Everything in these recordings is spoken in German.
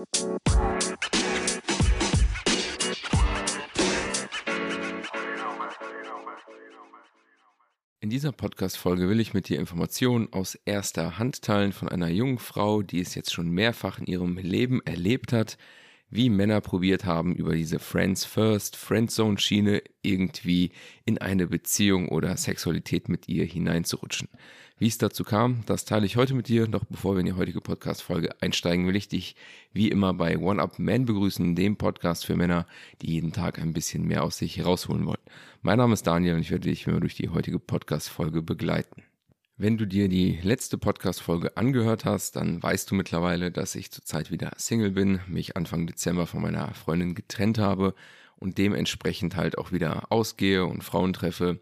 In dieser Podcast-Folge will ich mit dir Informationen aus erster Hand teilen von einer jungen Frau, die es jetzt schon mehrfach in ihrem Leben erlebt hat, wie Männer probiert haben, über diese Friends First, Friendzone Schiene irgendwie in eine Beziehung oder Sexualität mit ihr hineinzurutschen. Wie es dazu kam, das teile ich heute mit dir. Doch bevor wir in die heutige Podcast-Folge einsteigen, will ich dich wie immer bei One Up Man begrüßen, dem Podcast für Männer, die jeden Tag ein bisschen mehr aus sich herausholen wollen. Mein Name ist Daniel und ich werde dich immer durch die heutige Podcast-Folge begleiten. Wenn du dir die letzte Podcast-Folge angehört hast, dann weißt du mittlerweile, dass ich zurzeit wieder Single bin, mich Anfang Dezember von meiner Freundin getrennt habe und dementsprechend halt auch wieder ausgehe und Frauen treffe.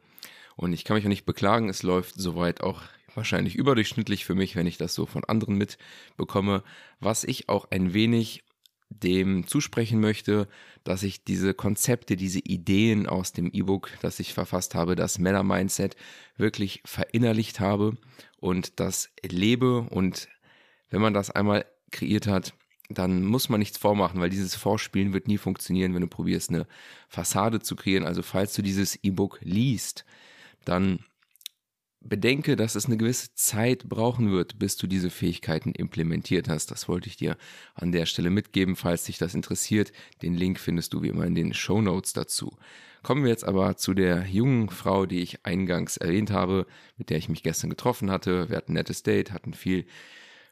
Und ich kann mich auch nicht beklagen, es läuft soweit auch wahrscheinlich überdurchschnittlich für mich, wenn ich das so von anderen mitbekomme, was ich auch ein wenig dem zusprechen möchte, dass ich diese Konzepte, diese Ideen aus dem E-Book, das ich verfasst habe, das Männer-Mindset, wirklich verinnerlicht habe und das lebe. Und wenn man das einmal kreiert hat, dann muss man nichts vormachen, weil dieses Vorspielen wird nie funktionieren, wenn du probierst, eine Fassade zu kreieren. Also falls du dieses E-Book liest, dann bedenke, dass es eine gewisse Zeit brauchen wird, bis du diese Fähigkeiten implementiert hast. Das wollte ich dir an der Stelle mitgeben, falls dich das interessiert. Den Link findest du wie immer in den Show Notes dazu. Kommen wir jetzt aber zu der jungen Frau, die ich eingangs erwähnt habe, mit der ich mich gestern getroffen hatte. Wir hatten ein nettes Date, hatten viel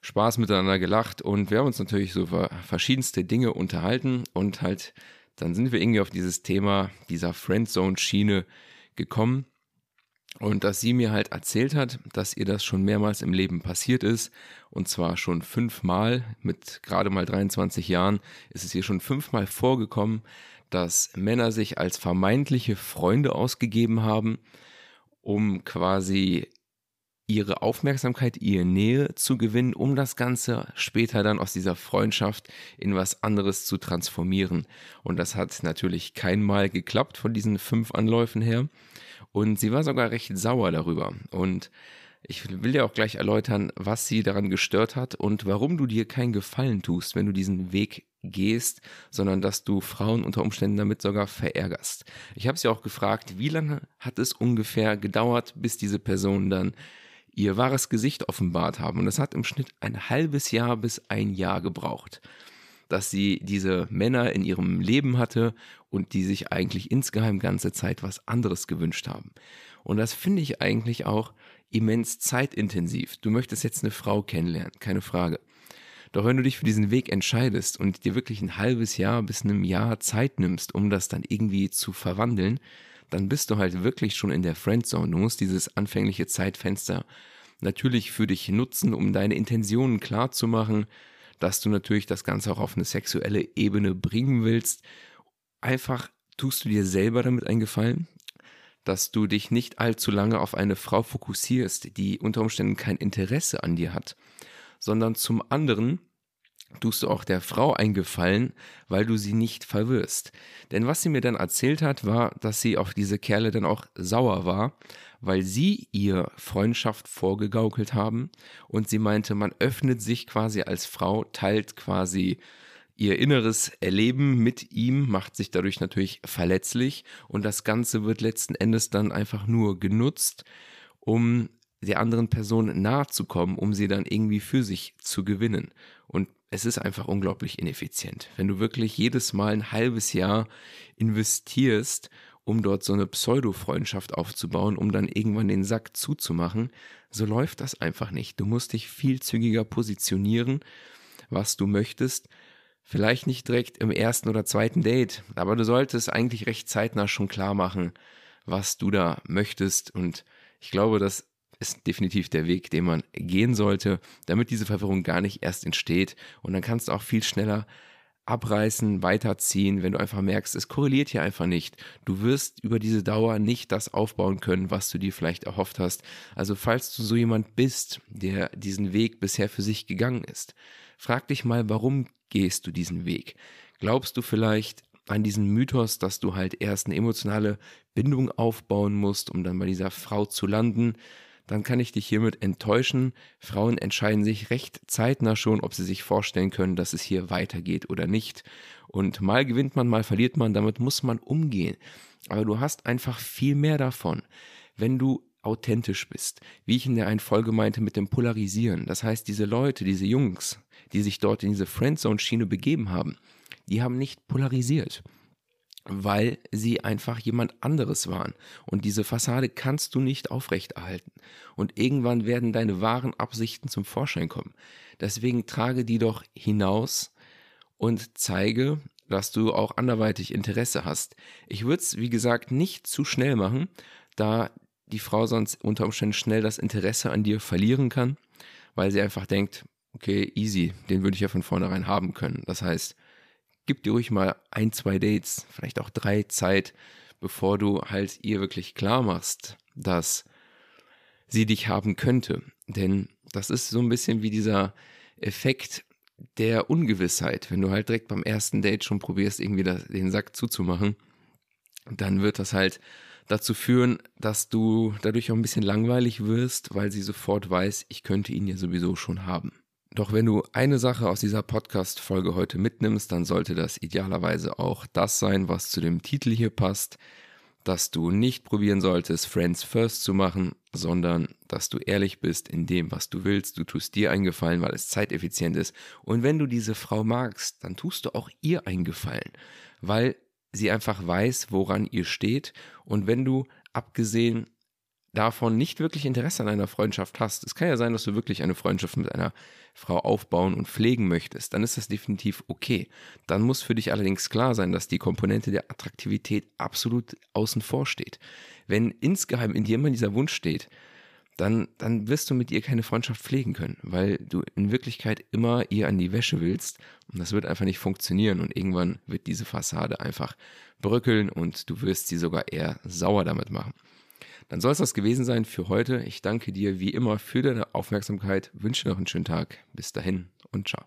Spaß miteinander gelacht und wir haben uns natürlich so über verschiedenste Dinge unterhalten und halt dann sind wir irgendwie auf dieses Thema dieser Friendzone-Schiene gekommen und dass sie mir halt erzählt hat, dass ihr das schon mehrmals im Leben passiert ist. Und zwar schon fünfmal. Mit gerade mal 23 Jahren ist es ihr schon fünfmal vorgekommen, dass Männer sich als vermeintliche Freunde ausgegeben haben, um quasi ihre Aufmerksamkeit, ihre Nähe zu gewinnen, um das Ganze später dann aus dieser Freundschaft in was anderes zu transformieren. Und das hat natürlich kein Mal geklappt von diesen fünf Anläufen her. Und sie war sogar recht sauer darüber. Und ich will dir auch gleich erläutern, was sie daran gestört hat und warum du dir keinen Gefallen tust, wenn du diesen Weg gehst, sondern dass du Frauen unter Umständen damit sogar verärgerst. Ich habe sie auch gefragt, wie lange hat es ungefähr gedauert, bis diese Person dann ihr wahres Gesicht offenbart haben. Und das hat im Schnitt ein halbes Jahr bis ein Jahr gebraucht dass sie diese Männer in ihrem Leben hatte und die sich eigentlich insgeheim ganze Zeit was anderes gewünscht haben. Und das finde ich eigentlich auch immens zeitintensiv. Du möchtest jetzt eine Frau kennenlernen, keine Frage. Doch wenn du dich für diesen Weg entscheidest und dir wirklich ein halbes Jahr bis einem Jahr Zeit nimmst, um das dann irgendwie zu verwandeln, dann bist du halt wirklich schon in der Friendzone. Du musst dieses anfängliche Zeitfenster natürlich für dich nutzen, um deine Intentionen klar zu machen, dass du natürlich das Ganze auch auf eine sexuelle Ebene bringen willst. Einfach tust du dir selber damit einen Gefallen, dass du dich nicht allzu lange auf eine Frau fokussierst, die unter Umständen kein Interesse an dir hat, sondern zum anderen tust du auch der Frau einen Gefallen, weil du sie nicht verwirrst. Denn was sie mir dann erzählt hat, war, dass sie auf diese Kerle dann auch sauer war, weil sie ihr Freundschaft vorgegaukelt haben und sie meinte, man öffnet sich quasi als Frau, teilt quasi ihr inneres Erleben mit ihm, macht sich dadurch natürlich verletzlich und das Ganze wird letzten Endes dann einfach nur genutzt, um der anderen Person nahe zu kommen, um sie dann irgendwie für sich zu gewinnen. Und es ist einfach unglaublich ineffizient. Wenn du wirklich jedes Mal ein halbes Jahr investierst, um dort so eine Pseudo-Freundschaft aufzubauen, um dann irgendwann den Sack zuzumachen, so läuft das einfach nicht. Du musst dich viel zügiger positionieren, was du möchtest. Vielleicht nicht direkt im ersten oder zweiten Date, aber du solltest eigentlich recht zeitnah schon klar machen, was du da möchtest. Und ich glaube, das ist definitiv der Weg, den man gehen sollte, damit diese Verwirrung gar nicht erst entsteht. Und dann kannst du auch viel schneller abreißen, weiterziehen, wenn du einfach merkst, es korreliert hier einfach nicht. Du wirst über diese Dauer nicht das aufbauen können, was du dir vielleicht erhofft hast. Also falls du so jemand bist, der diesen Weg bisher für sich gegangen ist, frag dich mal, warum gehst du diesen Weg? Glaubst du vielleicht an diesen Mythos, dass du halt erst eine emotionale Bindung aufbauen musst, um dann bei dieser Frau zu landen? Dann kann ich dich hiermit enttäuschen. Frauen entscheiden sich recht zeitnah schon, ob sie sich vorstellen können, dass es hier weitergeht oder nicht. Und mal gewinnt man, mal verliert man, damit muss man umgehen. Aber du hast einfach viel mehr davon, wenn du authentisch bist. Wie ich in der einen Folge meinte mit dem Polarisieren. Das heißt, diese Leute, diese Jungs, die sich dort in diese Friendzone-Schiene begeben haben, die haben nicht polarisiert weil sie einfach jemand anderes waren. Und diese Fassade kannst du nicht aufrechterhalten. Und irgendwann werden deine wahren Absichten zum Vorschein kommen. Deswegen trage die doch hinaus und zeige, dass du auch anderweitig Interesse hast. Ich würde es, wie gesagt, nicht zu schnell machen, da die Frau sonst unter Umständen schnell das Interesse an dir verlieren kann, weil sie einfach denkt, okay, easy, den würde ich ja von vornherein haben können. Das heißt, gib dir ruhig mal ein, zwei Dates, vielleicht auch drei Zeit, bevor du halt ihr wirklich klar machst, dass sie dich haben könnte. Denn das ist so ein bisschen wie dieser Effekt der Ungewissheit. Wenn du halt direkt beim ersten Date schon probierst, irgendwie den Sack zuzumachen, dann wird das halt dazu führen, dass du dadurch auch ein bisschen langweilig wirst, weil sie sofort weiß, ich könnte ihn ja sowieso schon haben. Doch wenn du eine Sache aus dieser Podcast-Folge heute mitnimmst, dann sollte das idealerweise auch das sein, was zu dem Titel hier passt, dass du nicht probieren solltest, Friends First zu machen, sondern dass du ehrlich bist in dem, was du willst. Du tust dir einen Gefallen, weil es zeiteffizient ist. Und wenn du diese Frau magst, dann tust du auch ihr einen Gefallen, weil sie einfach weiß, woran ihr steht. Und wenn du, abgesehen davon nicht wirklich Interesse an einer Freundschaft hast, es kann ja sein, dass du wirklich eine Freundschaft mit einer Frau aufbauen und pflegen möchtest, dann ist das definitiv okay. Dann muss für dich allerdings klar sein, dass die Komponente der Attraktivität absolut außen vor steht. Wenn insgeheim in dir immer dieser Wunsch steht, dann, dann wirst du mit ihr keine Freundschaft pflegen können, weil du in Wirklichkeit immer ihr an die Wäsche willst und das wird einfach nicht funktionieren und irgendwann wird diese Fassade einfach bröckeln und du wirst sie sogar eher sauer damit machen. Dann soll es das gewesen sein für heute. Ich danke dir wie immer für deine Aufmerksamkeit, wünsche noch einen schönen Tag. Bis dahin und ciao.